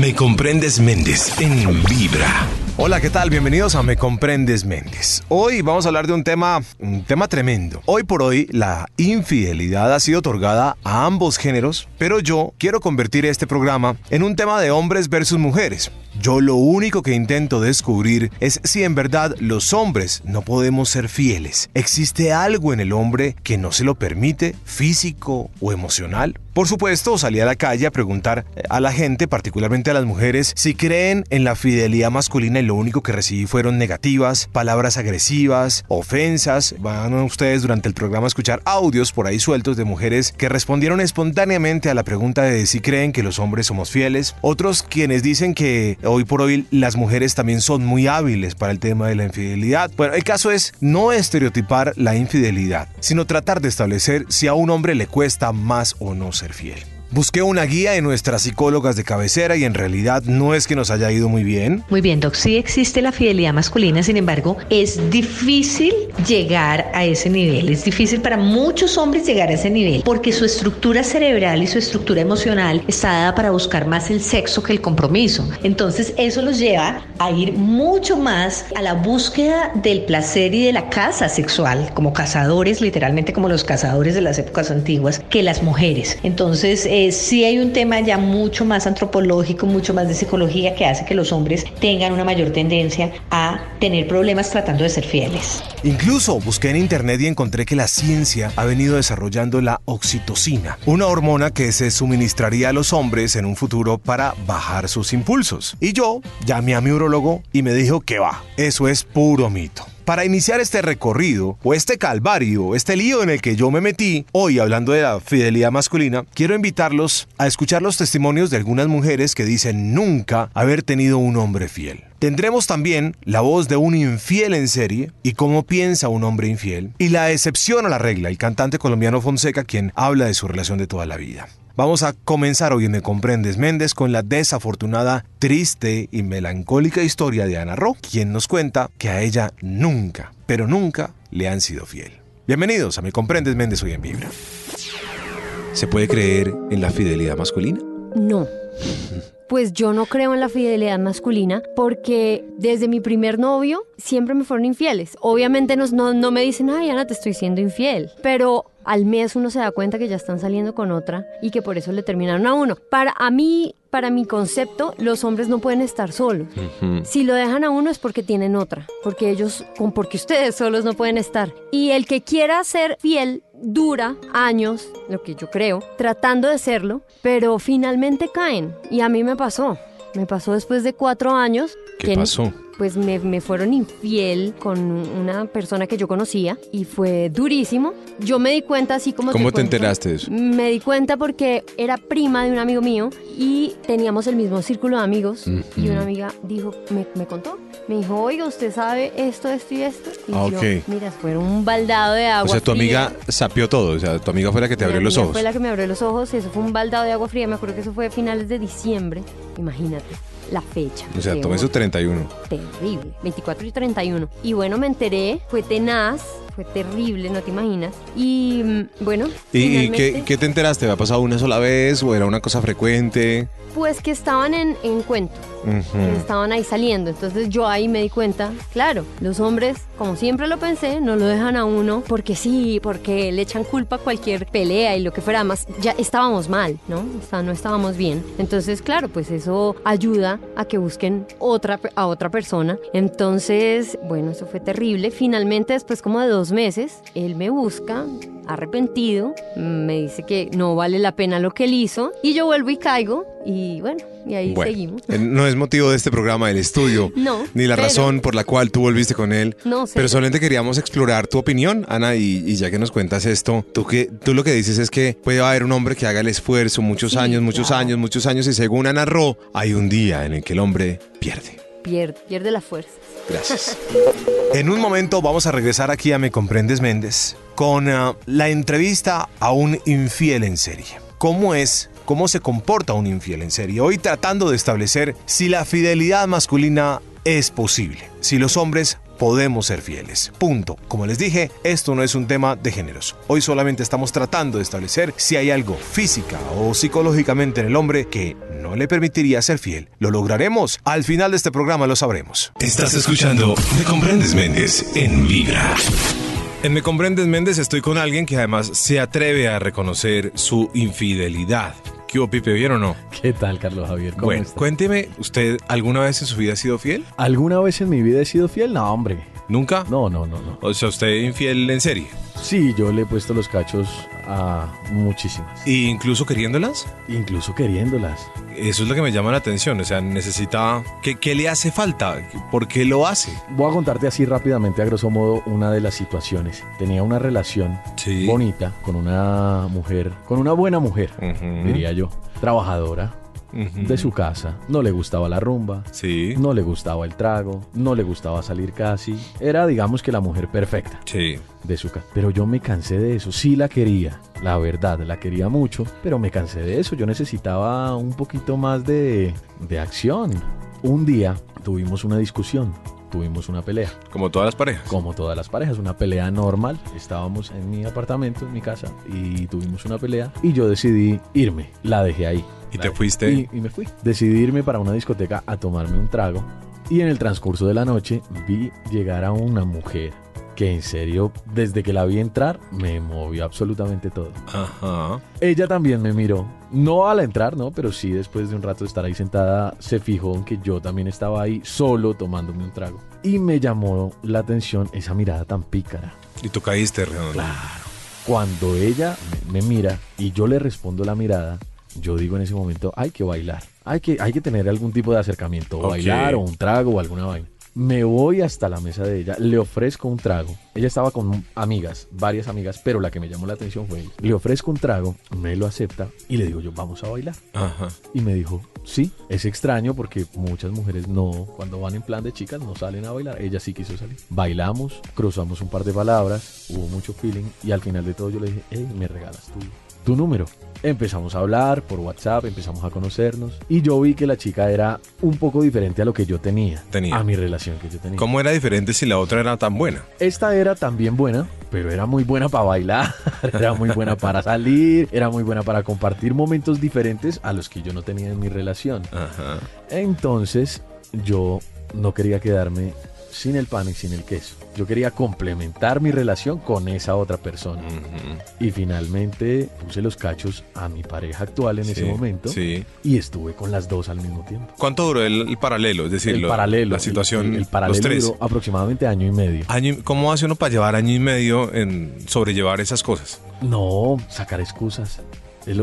Me comprendes Méndez en Vibra. Hola, ¿qué tal? Bienvenidos a Me Comprendes Méndez. Hoy vamos a hablar de un tema, un tema tremendo. Hoy por hoy la infidelidad ha sido otorgada a ambos géneros, pero yo quiero convertir este programa en un tema de hombres versus mujeres. Yo lo único que intento descubrir es si en verdad los hombres no podemos ser fieles. ¿Existe algo en el hombre que no se lo permite, físico o emocional? Por supuesto, salí a la calle a preguntar eh, a la gente, particularmente a las mujeres, si creen en la fidelidad masculina y lo único que recibí fueron negativas, palabras agresivas, ofensas. Van ustedes durante el programa a escuchar audios por ahí sueltos de mujeres que respondieron espontáneamente a la pregunta de si creen que los hombres somos fieles. Otros quienes dicen que hoy por hoy las mujeres también son muy hábiles para el tema de la infidelidad. Bueno, el caso es no estereotipar la infidelidad, sino tratar de establecer si a un hombre le cuesta más o no ser fiel. Busqué una guía en nuestras psicólogas de cabecera y en realidad no es que nos haya ido muy bien. Muy bien, Doc. Sí existe la fidelidad masculina, sin embargo, es difícil llegar a ese nivel. Es difícil para muchos hombres llegar a ese nivel porque su estructura cerebral y su estructura emocional está dada para buscar más el sexo que el compromiso. Entonces, eso los lleva a ir mucho más a la búsqueda del placer y de la caza sexual, como cazadores, literalmente como los cazadores de las épocas antiguas, que las mujeres. Entonces, eh, sí hay un tema ya mucho más antropológico, mucho más de psicología que hace que los hombres tengan una mayor tendencia a tener problemas tratando de ser fieles. Incluso busqué en internet y encontré que la ciencia ha venido desarrollando la oxitocina, una hormona que se suministraría a los hombres en un futuro para bajar sus impulsos. Y yo llamé a mi urologo y me dijo que va, eso es puro mito. Para iniciar este recorrido, o este calvario, este lío en el que yo me metí, hoy hablando de la fidelidad masculina, quiero invitarlos a escuchar los testimonios de algunas mujeres que dicen nunca haber tenido un hombre fiel. Tendremos también la voz de un infiel en serie y cómo piensa un hombre infiel, y la excepción a la regla, el cantante colombiano Fonseca, quien habla de su relación de toda la vida. Vamos a comenzar hoy en Me Comprendes Méndez con la desafortunada, triste y melancólica historia de Ana Ro, quien nos cuenta que a ella nunca, pero nunca le han sido fiel. Bienvenidos a Me Comprendes Méndez hoy en Vibra. ¿Se puede creer en la fidelidad masculina? No. Pues yo no creo en la fidelidad masculina porque desde mi primer novio siempre me fueron infieles. Obviamente no, no, no me dicen, ay Ana, te estoy siendo infiel. Pero al mes uno se da cuenta que ya están saliendo con otra y que por eso le terminaron a uno. Para a mí, para mi concepto, los hombres no pueden estar solos. Si lo dejan a uno es porque tienen otra, porque ellos, porque ustedes solos no pueden estar. Y el que quiera ser fiel dura años, lo que yo creo, tratando de serlo, pero finalmente caen. Y a mí me pasó. Me pasó después de cuatro años. ¿Qué pasó? pues me, me, fueron infiel con una persona que yo conocía y fue durísimo. Yo me di cuenta así como... ¿Cómo te, enteraste de eso? Me di cuenta porque era prima de un amigo mío y teníamos el mismo círculo de amigos y una amiga dijo, me, me, contó, me dijo, oiga, ¿usted sabe esto, esto y esto? Y ah, yo, okay. mira, fue un baldado de agua O sea, tu fría. amiga sapió todo, o sea, tu amiga fue la que te Mi abrió los ojos. Fue la que me abrió los ojos y eso fue un baldado de agua fría. Me acuerdo que eso fue a finales de diciembre. Imagínate la fecha. O sea, tomé su 31. Terrible. 24 y 31. Y bueno, me enteré, fue tenaz, fue terrible, no te imaginas. Y mm, bueno. ¿Y, y qué, qué te enteraste? ¿Había pasado una sola vez o era una cosa frecuente? Pues que estaban en encuentro, Ujú. que estaban ahí saliendo. Entonces yo ahí me di cuenta, claro, los hombres, como siempre lo pensé, no lo dejan a uno porque sí, porque le echan culpa a cualquier pelea y lo que fuera más. Ya estábamos mal, ¿no? O sea, no estábamos bien. Entonces, claro, pues eso ayuda a que busquen otra, a otra persona. Entonces, bueno, eso fue terrible. Finalmente, después como de dos meses, él me busca arrepentido, me dice que no vale la pena lo que él hizo y yo vuelvo y caigo y bueno, y ahí Bueno, seguimos. eh, no es motivo de este programa, el estudio, No, ni la pero- razón por la cual tú volviste con él. No. Pero solamente queríamos explorar tu opinión, Ana, y, y ya que nos cuentas esto, tú, que, tú lo que dices es que puede haber un hombre que haga el esfuerzo muchos Sí, años, muchos claro. años, muchos años, y según Ana Ro, hay un día en el que el hombre pierde. Pierde, pierde la fuerza. Gracias. En un momento vamos a regresar aquí a Me Comprendes Méndez con ah, la entrevista a un infiel en serie. ¿Cómo es? ¿Cómo se comporta un infiel en serie? Hoy tratando de establecer si la fidelidad masculina es posible, si los hombres podemos ser fieles. Punto. Como les dije, esto no es un tema de géneros. Hoy solamente estamos tratando de establecer si hay algo física o psicológicamente en el hombre que no le permitiría ser fiel. ¿Lo lograremos? Al final de este programa lo sabremos. Estás escuchando Me Comprendes Méndez en Vibra. En Me Comprendes Méndez estoy con alguien que además se atreve a reconocer su infidelidad. ¿Qué hubo, Pipe? ¿Bien o no? ¿Qué tal, Carlos Javier? ¿Cómo Bueno, cuénteme, ¿usted alguna vez en su vida ha sido fiel? ¿Alguna vez en mi vida he sido fiel? No, hombre. ¿Nunca? No, no, no, no. O sea, usted infiel en serie. Sí, yo le he puesto los cachos a muchísimas. ¿E incluso queriéndolas? Incluso queriéndolas. Eso es lo que me llama la atención. O sea, necesita... ¿Qué, qué le hace falta? ¿Por qué lo hace? Voy a contarte así rápidamente, a grosso modo, una de las situaciones. Tenía una relación Sí. bonita con una mujer, con una buena mujer, diría yo. Trabajadora, De su casa. No le gustaba la rumba. Sí. No le gustaba el trago, no le gustaba salir casi. Era, digamos que la mujer perfecta. Sí. de su casa. Pero yo me cansé de eso. Sí la quería, la verdad, la quería mucho, pero me cansé de eso. Yo necesitaba un poquito más de, de acción. Un día tuvimos una discusión, tuvimos una pelea. Como todas las parejas. Como todas las parejas, una pelea normal. Estábamos en mi apartamento, en mi casa, y tuvimos una pelea. Y yo decidí irme. La dejé ahí. ¿Y te dejé. fuiste? Y, y me fui. Decidí irme para una discoteca a tomarme un trago. Y en el transcurso de la noche vi llegar a una mujer que en serio, desde que la vi entrar, me movió absolutamente todo. Ajá. Ella también me miró, no al entrar, no, pero sí después de un rato de estar ahí sentada, se fijó en que yo también estaba ahí solo tomándome un trago. Y me llamó la atención esa mirada tan pícara. Y tú caíste, redondo. Claro. Cuando ella me, mira y yo le respondo la mirada, yo digo en ese momento, hay que bailar. Hay que, hay que tener algún tipo de acercamiento, o bailar, o un trago, o alguna vaina. Me voy hasta la mesa de ella, le ofrezco un trago. Ella estaba con amigas, varias amigas, pero la que me llamó la atención fue ella. Le ofrezco un trago, me lo acepta y le digo yo, vamos a bailar. Ajá. Y me dijo, sí, es extraño porque muchas mujeres no, cuando van en plan de chicas, no salen a bailar. Ella sí quiso salir. Bailamos, cruzamos un par de palabras, hubo mucho feeling y al final de todo yo le dije, hey, me regalas tu número. Empezamos a hablar por WhatsApp, empezamos a conocernos y yo vi que la chica era un poco diferente a lo que yo tenía, Tenía. a mi relación que yo tenía. ¿Cómo era diferente si la otra era tan buena? Esta era también buena, pero era muy buena para bailar, era muy buena para salir, era muy buena para compartir momentos diferentes a los que yo no tenía en mi relación. Ajá. Entonces yo no quería quedarme sin el pan y sin el queso. Yo quería complementar mi relación con esa otra persona. Ujú. Y finalmente puse los cachos a mi pareja actual en ese Sí, momento Sí. y estuve con las dos al mismo tiempo. ¿Cuánto duró el, el paralelo? Es decir, el lo- paralelo. la situación, el, el paralelo los tres. duró aproximadamente año y medio. Año ¿Cómo hace uno para llevar año y medio en sobrellevar esas cosas? No, sacar excusas.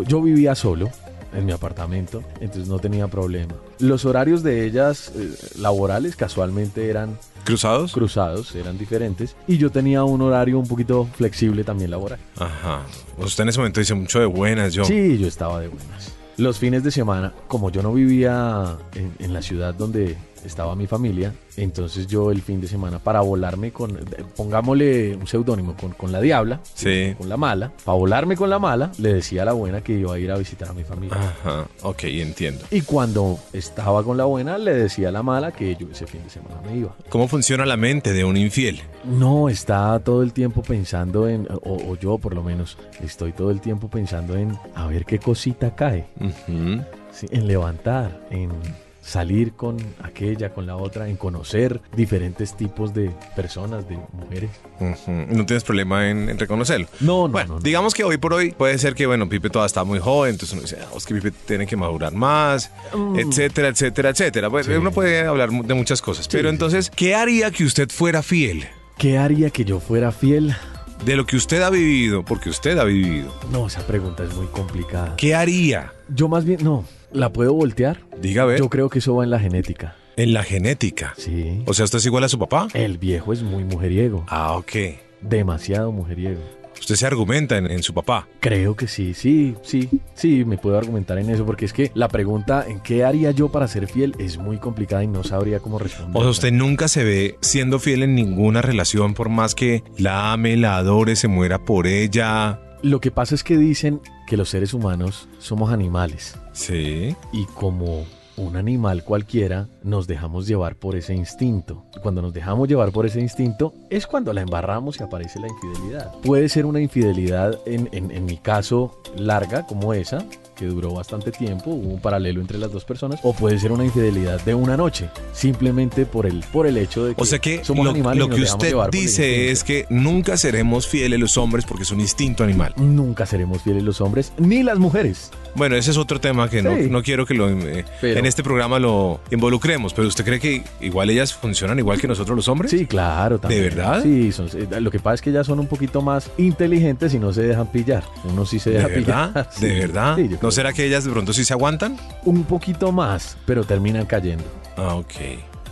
Yo vivía solo en mi apartamento, entonces no tenía problema. Los horarios de ellas eh, laborales casualmente eran ¿Cruzados? cruzados, eran diferentes, y yo tenía un horario un poquito flexible también laboral. Ajá. Usted en ese momento dice mucho de buenas, yo. Sí, yo estaba de buenas. Los fines de semana, como yo no vivía en, en la ciudad donde estaba mi familia, entonces yo el fin de semana para volarme con, pongámosle un seudónimo, con, con la diabla, Sí. con la mala, para volarme con la mala, le decía a la buena que iba a ir a visitar a mi familia. Ajá. Ok, entiendo. Y cuando estaba con la buena, le decía a la mala que yo ese fin de semana me iba. ¿Cómo funciona la mente de un infiel? No, está todo el tiempo pensando en, o, o yo por lo menos, estoy todo el tiempo pensando en a ver qué cosita cae, en levantar, en salir con aquella, con la otra, en conocer diferentes tipos de personas, de mujeres. No tienes problema en, en reconocerlo. No, no, Bueno, no, no. digamos que hoy por hoy puede ser que, bueno, Pipe todavía está muy joven, entonces uno dice, ah, es que Pipe tiene que madurar más, etcétera, etcétera, etcétera. Pues Mm. Sí. uno puede hablar de muchas cosas. Pero entonces, ¿qué haría que usted fuera fiel? ¿Qué haría que yo fuera fiel? De lo que usted ha vivido, porque usted ha vivido. No, esa pregunta es muy complicada. ¿Qué haría? Yo más bien, no, ¿la puedo voltear? Diga a ver. Yo creo que eso va en la genética. En la genética. Sí. O sea, ¿usted es igual a su papá? El viejo es muy mujeriego, Ah, ok. demasiado mujeriego. Usted se argumenta en, en su papá. Creo que sí, sí, sí, sí, me puedo argumentar en eso, porque es que la pregunta en qué haría yo para ser fiel es muy complicada y no sabría cómo responder. O sea, usted nunca se ve siendo fiel en ninguna relación, por más que la ame, la adore, se muera por ella. Lo que pasa es que dicen que los seres humanos somos animales Sí. y como un animal cualquiera, nos dejamos llevar por ese instinto. Cuando nos dejamos llevar por ese instinto es cuando la embarramos y aparece la infidelidad. Puede ser una infidelidad, en, en, en mi caso, larga como esa, que duró bastante tiempo, hubo un paralelo entre las dos personas, o puede ser una infidelidad de una noche, simplemente por el, por el hecho de que, O sea que somos lo, animales. lo y nos que usted dice es que nunca seremos fieles los hombres porque es un instinto animal. Nunca seremos fieles los hombres ni las mujeres. Bueno, ese es otro tema que no, Sí. no quiero que lo, eh, en este programa lo involucremos, pero ¿usted cree que igual ellas funcionan igual que nosotros los hombres? Sí, claro, también. verdad? Sí, son- eh, lo que pasa es que ellas son un poquito más inteligentes y no se dejan pillar. Uno sí se ¿De deja verdad? pillar. Sí, ¿De verdad? sí, ¿No será que ellas de pronto sí se aguantan? Un poquito más, pero terminan cayendo. Ah, ok.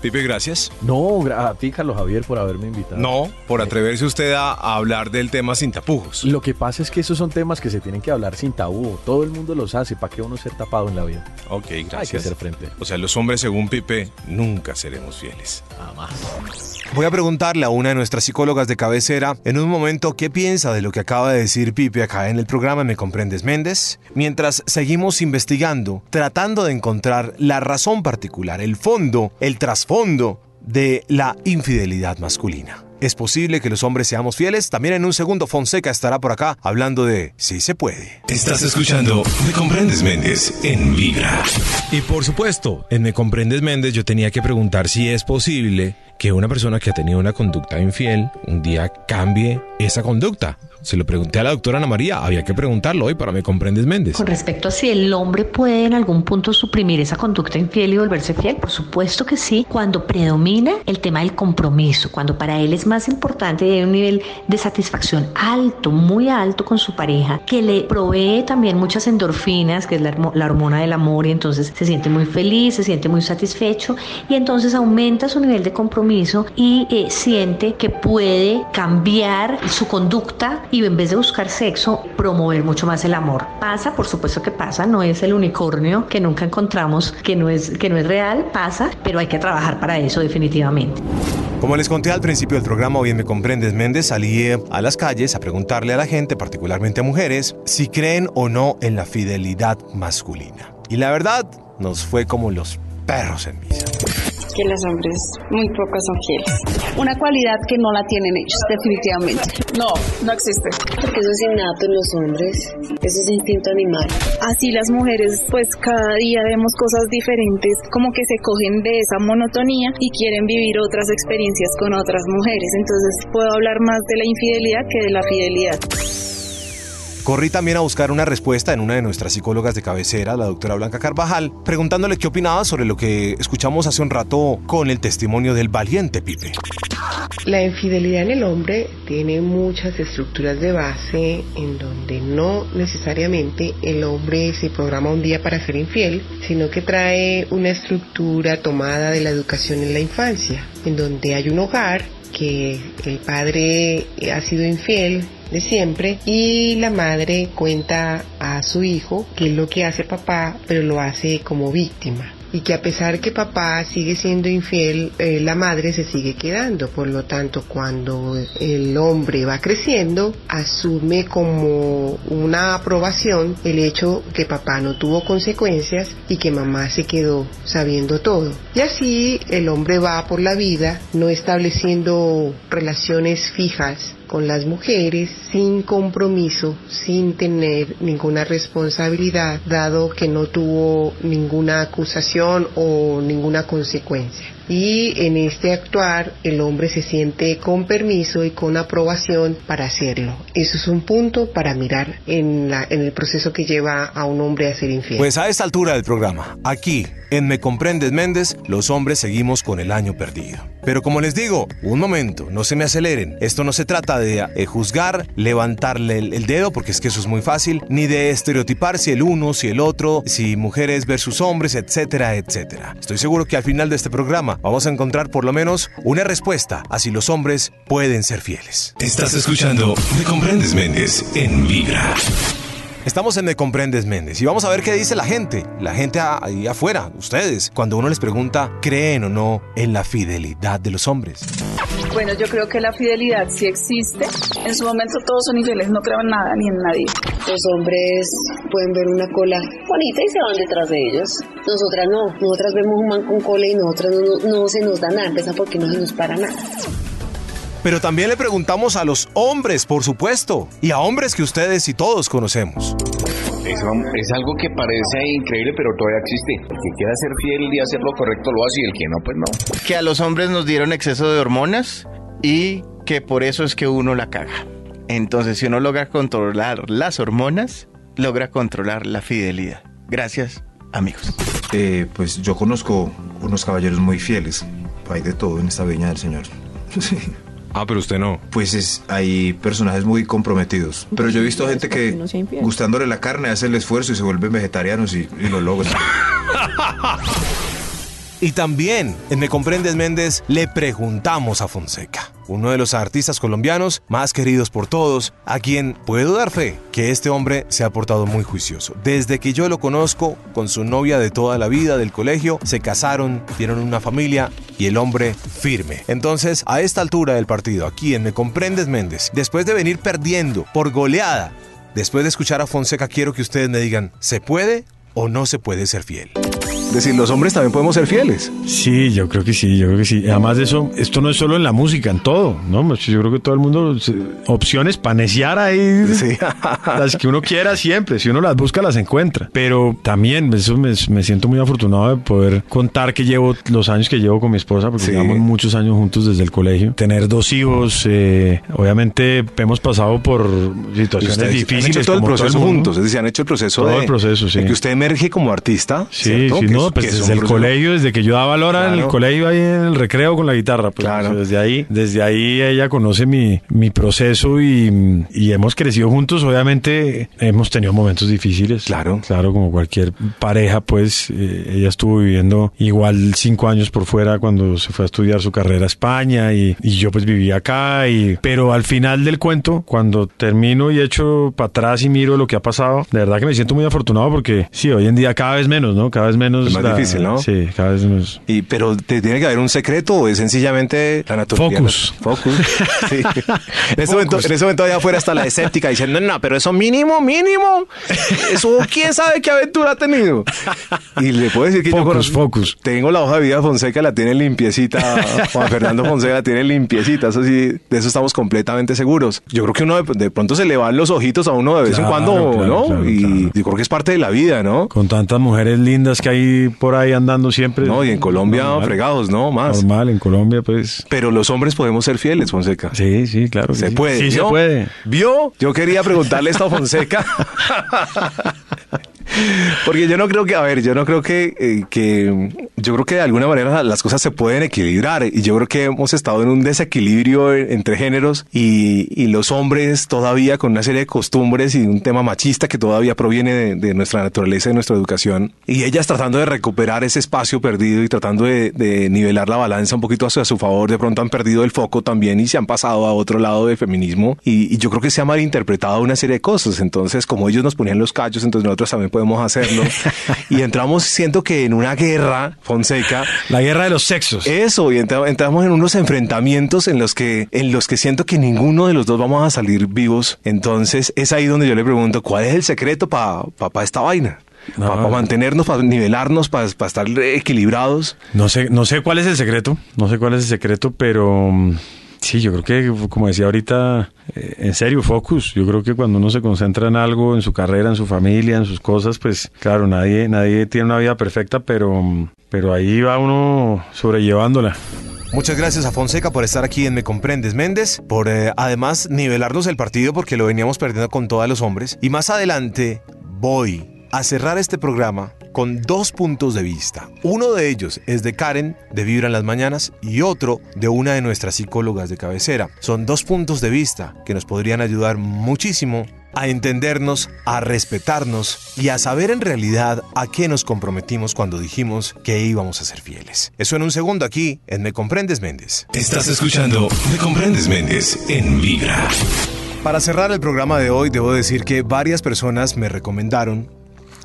Pipe, gracias. No, a ti, Carlos Javier, por haberme invitado. No, por atreverse usted a, a hablar del tema sin tapujos. Lo que pasa es que esos son temas que se tienen que hablar sin tabú. Todo el mundo los hace. ¿Para qué uno ser tapado en la vida? Ok, Hay que gracias. ser frente. O sea, los hombres, según Pipe, nunca seremos fieles. Jamás. Voy a preguntarle a una de nuestras psicólogas de cabecera en un momento qué piensa de lo que acaba de decir Pipe acá en el programa Me Comprendes Méndez, mientras seguimos investigando, tratando de encontrar la razón particular, el fondo, el trasfondo de la infidelidad masculina. ¿Es posible que los hombres seamos fieles? También en un segundo Fonseca estará por acá hablando de si se puede. Estás escuchando Me Comprendes Méndez en Vibra. Y por supuesto, en Me Comprendes Méndez yo tenía que preguntar si es posible que una persona que ha tenido una conducta infiel un día cambie esa conducta. Se lo pregunté a la doctora Ana María, había que preguntarlo hoy para Me Comprendes Méndez. Con respecto a si el hombre puede en algún punto suprimir esa conducta infiel y volverse fiel, por supuesto que sí, cuando predomina el tema del compromiso, cuando para él más importante hay un nivel de satisfacción alto, muy alto con su pareja, que le provee también muchas endorfinas, que es la hormona del amor, y entonces se siente muy feliz, se siente muy satisfecho, y entonces aumenta su nivel de compromiso y eh, siente que puede cambiar su conducta y en vez de buscar sexo, promover mucho más el amor. Pasa, por supuesto que pasa, no es el unicornio que nunca encontramos, que no es, que no es real, pasa, pero hay que trabajar para eso definitivamente. Como les conté al principio del programa, hoy en Me Comprendes Méndez, salí eh, a las calles a preguntarle a la gente, particularmente a mujeres, si creen o no en la fidelidad masculina. Y la verdad, nos fue como los perros en misa. Que los hombres muy pocos son fieles. Una cualidad que no la tienen ellos, definitivamente. No, no existe. Porque eso es innato en los hombres, eso es instinto animal. Así las mujeres, pues cada día vemos cosas diferentes, como que se cogen de esa monotonía y quieren vivir otras experiencias con otras mujeres. Entonces puedo hablar más de la infidelidad que de la fidelidad. Corrí también a buscar una respuesta en una de nuestras psicólogas de cabecera, la doctora Blanca Carvajal, preguntándole qué opinaba sobre lo que escuchamos hace un rato con el testimonio del valiente Pipe. La infidelidad en el hombre tiene muchas estructuras de base en donde no necesariamente el hombre se programa un día para ser infiel, sino que trae una estructura tomada de la educación en la infancia, en donde hay un hogar que el padre ha sido infiel de siempre y la madre cuenta a su hijo qué es lo que hace papá, pero lo hace como víctima y que a pesar que papá sigue siendo infiel, eh, la madre se sigue quedando. Por lo tanto, cuando el hombre va creciendo, asume como una aprobación el hecho que papá no tuvo consecuencias y que mamá se quedó sabiendo todo. Y así el hombre va por la vida no estableciendo relaciones fijas con las mujeres sin compromiso, sin tener ninguna responsabilidad, dado que no tuvo ninguna acusación o ninguna consecuencia. Y en este actuar el hombre se siente con permiso y con aprobación para hacerlo. Eso es un punto para mirar en, la, en el proceso que lleva a un hombre a ser infiel. Pues a esta altura del programa, aquí, en Me Comprendes Méndez, los hombres seguimos con el año perdido. Pero como les digo, un momento, no se me aceleren. Esto no se trata de eh, juzgar, levantarle el, dedo, porque es que eso es muy fácil, ni de estereotipar si el uno, si el otro, si mujeres versus hombres, etcétera, etcétera. Estoy seguro que al final de este programa vamos a encontrar por lo menos una respuesta a si los hombres pueden ser fieles. Estás escuchando Me Comprendes Méndez en Vibra. Estamos en Me Comprendes Méndez y vamos a ver qué dice la gente, la gente ahí afuera, ustedes, cuando uno les pregunta, ¿creen o no en la fidelidad de los hombres? Bueno, yo creo que la fidelidad sí existe. En su momento todos son infieles, no creo en nada ni en nadie. Los hombres pueden ver una cola bonita y se van detrás de ellos. Nosotras no. Nosotras vemos un man con cola y nosotras no, no, se nos da nada. Empieza porque no se nos para nada. Pero también le preguntamos a los hombres, por supuesto, y a hombres que ustedes y todos conocemos. Eso es algo que parece increíble, pero todavía existe. El que quiera ser fiel y hacer lo correcto lo hace y el que no, pues no. Que a los hombres nos dieron exceso de hormonas y que por eso es que uno la caga. Entonces, si uno logra controlar las hormonas, logra controlar la fidelidad. Gracias, amigos. Eh, pues yo conozco unos caballeros muy fieles. Hay de todo en esta viña del Señor. Sí. Ah, pero usted no. Pues es, hay personajes muy comprometidos. Pero yo he visto gente que, gustándole la carne, hace el esfuerzo y se vuelven vegetarianos y, y lo logran. Y también en Me Comprendes Méndez le preguntamos a Fonseca, uno de los artistas colombianos más queridos por todos, a quien puedo dar fe que este hombre se ha portado muy juicioso. Desde que yo lo conozco, con su novia de toda la vida del colegio, se casaron, tienen una familia y el hombre firme. Entonces, a esta altura del partido, aquí en Me Comprendes Méndez, después de venir perdiendo por goleada, después de escuchar a Fonseca, quiero que ustedes me digan, ¿se puede o no se puede ser fiel? decir, los hombres también podemos ser fieles. Sí, yo creo que sí, yo creo que sí. Además de eso, esto no es solo en la música, en todo, ¿no? Pues yo creo que todo el mundo, opciones para neciar ahí, sí. las que uno quiera siempre, si uno las busca, las encuentra. Pero también, eso me, siento muy afortunado de poder contar que llevo los años que llevo con mi esposa, porque llevamos muchos años juntos desde el colegio. Tener dos hijos, eh, obviamente hemos pasado por situaciones difíciles. Han hecho todo el proceso juntos, es decir, han hecho el proceso todo el proceso, sí. que usted emerge como artista. Sí, sí, no, pues desde el colegio, desde que yo daba valor en el colegio ahí en el recreo con la guitarra. Pues, claro. desde ahí, desde ahí ella conoce mi, mi proceso y, y, hemos crecido juntos. Obviamente hemos tenido momentos difíciles. Claro. Claro, como cualquier pareja, pues eh, ella estuvo viviendo igual cinco años por fuera cuando se fue a estudiar su carrera a España y, y yo pues vivía acá. Y, pero al final del cuento, cuando termino y echo para atrás y miro lo que ha pasado, de verdad que me siento muy afortunado porque sí, hoy en día cada vez menos, ¿no? Cada vez menos más difícil, ¿no? Sí, cada vez más. Y, pero ¿te tiene que haber un secreto o es sencillamente la naturaleza? Focus. Focus. Sí. En, ese momento, en ese momento allá afuera está la escéptica diciendo, no, pero eso mínimo, mínimo. Eso quién sabe qué aventura ha tenido. Y le puedo decir que focus, yo conozco, Focus. Tengo la hoja de vida Fonseca, la tiene limpiecita. Juan Fernando Fonseca la tiene limpiecita. Eso sí, de eso estamos completamente seguros. Yo creo que uno de, pronto se le van los ojitos a uno de vez en cuando, ¿no? y yo creo que es parte de la vida, ¿no? Con tantas mujeres lindas que hay por ahí andando siempre. No, y en Colombia fregados, ¿no? Más. Normal, en Colombia, pues. Pero los hombres podemos ser fieles, Fonseca. Sí, sí, claro. Se puede. Sí, se puede. ¿Vio? Yo quería preguntarle esto a Fonseca. Porque yo no creo que, a ver, yo no creo que, eh, que, yo creo que de alguna manera las cosas se pueden equilibrar. Y yo creo que hemos estado en un desequilibrio entre géneros y, y los hombres todavía con una serie de costumbres y un tema machista que todavía proviene de, de nuestra naturaleza de nuestra educación. Y ellas tratando de recuperar ese espacio perdido y tratando de, de nivelar la balanza un poquito hacia su favor, de pronto han perdido el foco también y se han pasado a otro lado del feminismo. Y, y yo creo que se ha malinterpretado una serie de cosas, entonces como ellos nos ponían los callos, entonces nosotros también podemos hacerlo. y entramos, siento que en una guerra, Fonseca. La guerra de los sexos. Eso, y entramos en unos enfrentamientos en los que, en los que siento que ninguno de los dos vamos a salir vivos. Entonces es ahí donde yo le pregunto, ¿cuál es el secreto para pa, esta vaina? para mantenernos, para nivelarnos, para estar equilibrados. No sé, no sé cuál es el secreto, no sé cuál es el secreto, pero mm, Sí, yo creo que, como decía ahorita, eh, en serio, focus. Yo creo que cuando uno se concentra en algo, en su carrera, en su familia, en sus cosas, pues claro, nadie, nadie tiene una vida perfecta, pero, pero ahí va uno sobrellevándola. Muchas gracias a Fonseca por estar aquí en Me Comprendes Méndez, por eh, además nivelarnos el partido porque lo veníamos perdiendo con todos los hombres. Y más adelante voy a cerrar este programa con dos puntos de vista. Uno de ellos es de Karen, de Vibra en las Mañanas, y otro de una de nuestras psicólogas de cabecera. Son dos puntos de vista que nos podrían ayudar muchísimo a entendernos, a respetarnos y a saber en realidad a qué nos comprometimos cuando dijimos que íbamos a ser fieles. Eso en un segundo aquí en Me Comprendes Méndez. Estás escuchando Me Comprendes Méndez en Vibra. Para cerrar el programa de hoy, debo decir que varias personas me recomendaron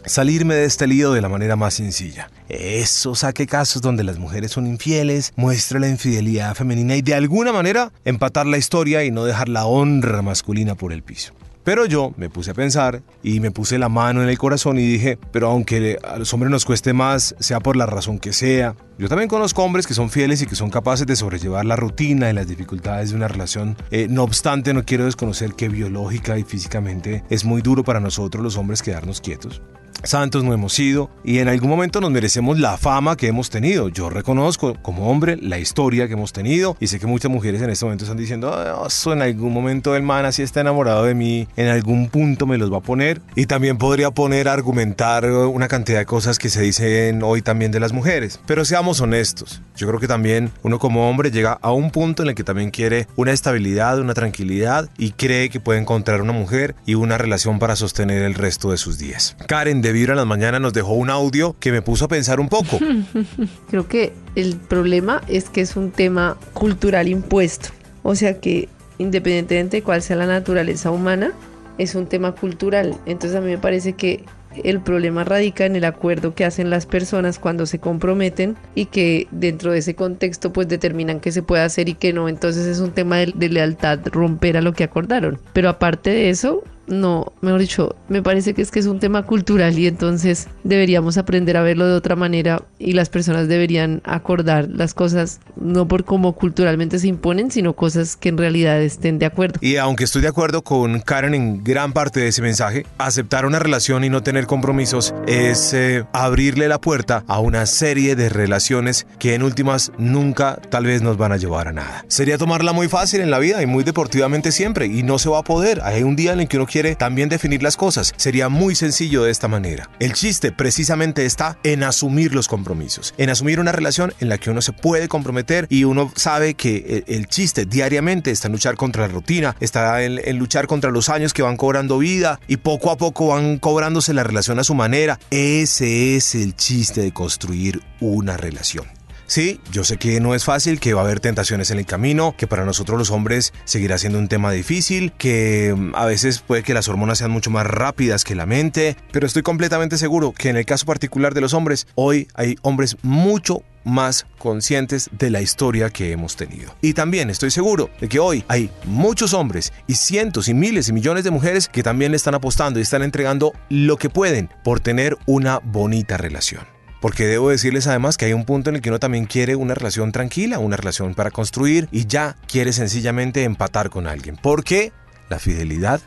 salirme de este lío de la manera más sencilla. Eso saque casos donde las mujeres son infieles, muestra la infidelidad femenina y de alguna manera empatar la historia y no dejar la honra masculina por el piso. Pero yo me puse a pensar y me puse la mano en el corazón y dije, pero aunque a los hombres nos cueste más, sea por la razón que sea, yo también conozco hombres que son fieles y que son capaces de sobrellevar la rutina y las dificultades de una relación. Eh, no obstante, no quiero desconocer que biológica y físicamente es muy duro para nosotros los hombres quedarnos quietos santos no hemos sido y en algún momento nos merecemos la fama que hemos tenido. Yo reconozco como hombre la historia que hemos tenido y sé que muchas mujeres en este momento están diciendo, oh, en algún momento el man así está enamorado de mí, en algún punto me los va a poner y también podría poner a argumentar una cantidad de cosas que se dicen hoy también de las mujeres. Pero seamos honestos, yo creo que también uno como hombre llega a un punto en el que también quiere una estabilidad, una tranquilidad y cree que puede encontrar una mujer y una relación para sostener el resto de sus días. Karen de de Vibra en las mañanas nos dejó un audio que me puso a pensar un poco. Creo que el problema es que es un tema cultural impuesto. O sea que independientemente de cuál sea la naturaleza humana, es un tema cultural. Entonces a mí me parece que el problema radica en el acuerdo que hacen las personas cuando se comprometen y que dentro de ese contexto pues determinan qué se puede hacer y qué no. Entonces es un tema de lealtad romper a lo que acordaron. Pero aparte de eso, no, mejor dicho, me parece que es que es un tema cultural y entonces deberíamos aprender a verlo de otra manera y las personas deberían acordar las cosas no por cómo culturalmente se imponen, sino cosas que en realidad estén de acuerdo. Y aunque estoy de acuerdo con Karen en gran parte de ese mensaje, aceptar una relación y no tener compromisos es eh, abrirle la puerta a una serie de relaciones que en últimas nunca tal vez nos van a llevar a nada. Sería tomarla muy fácil en la vida y muy deportivamente siempre y no se va a poder. Hay un día en el que uno quiere también definir las cosas. Sería muy sencillo de esta manera. El chiste precisamente está en asumir los compromisos, en asumir una relación en la que uno se puede comprometer y uno sabe que el, chiste diariamente está en luchar contra la rutina, está en, en luchar contra los años que van cobrando vida y poco a poco van cobrándose la relación a su manera. Ese es el chiste de construir una relación. Sí, yo sé que no es fácil, que va a haber tentaciones en el camino, que para nosotros los hombres seguirá siendo un tema difícil, que mm, a veces puede que las hormonas sean mucho más rápidas que la mente, pero estoy completamente seguro que en el caso particular de los hombres, hoy hay hombres mucho más conscientes de la historia que hemos tenido. Y también estoy seguro de que hoy hay muchos hombres y cientos y miles y millones de mujeres que también le están apostando y están entregando lo que pueden por tener una bonita relación. Porque debo decirles además que hay un punto en el que uno también quiere una relación tranquila, una relación para construir y ya quiere sencillamente empatar con alguien. Porque la fidelidad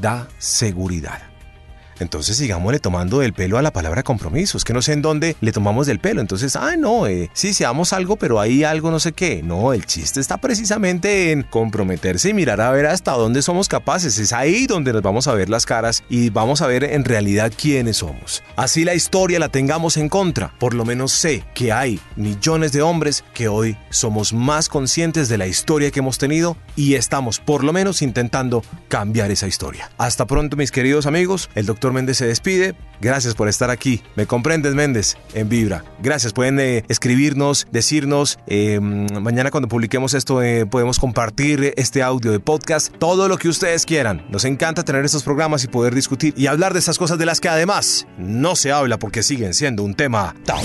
da seguridad. Entonces sigámosle tomando el pelo a la palabra compromiso. Es que no sé en dónde le tomamos del pelo. Entonces, ah, no, eh, sí, seamos algo, pero ahí algo no sé qué. No, el chiste está precisamente en comprometerse y mirar a ver hasta dónde somos capaces. Es ahí donde nos vamos a ver las caras y vamos a ver en realidad quiénes somos. Así la historia la tengamos en contra. Por lo menos sé que hay millones de hombres que hoy somos más conscientes de la historia que hemos tenido y estamos por lo menos intentando cambiar esa historia. Hasta pronto mis queridos amigos. El doctor Méndez se despide. Gracias por estar aquí. Me comprendes, Méndez, en Vibra. Gracias. Pueden eh, escribirnos, decirnos. Eh, mañana cuando publiquemos esto eh, podemos compartir este audio de podcast. Todo lo que ustedes quieran. Nos encanta tener estos programas y poder discutir y hablar de esas cosas de las que además no se habla porque siguen siendo un tema tabú.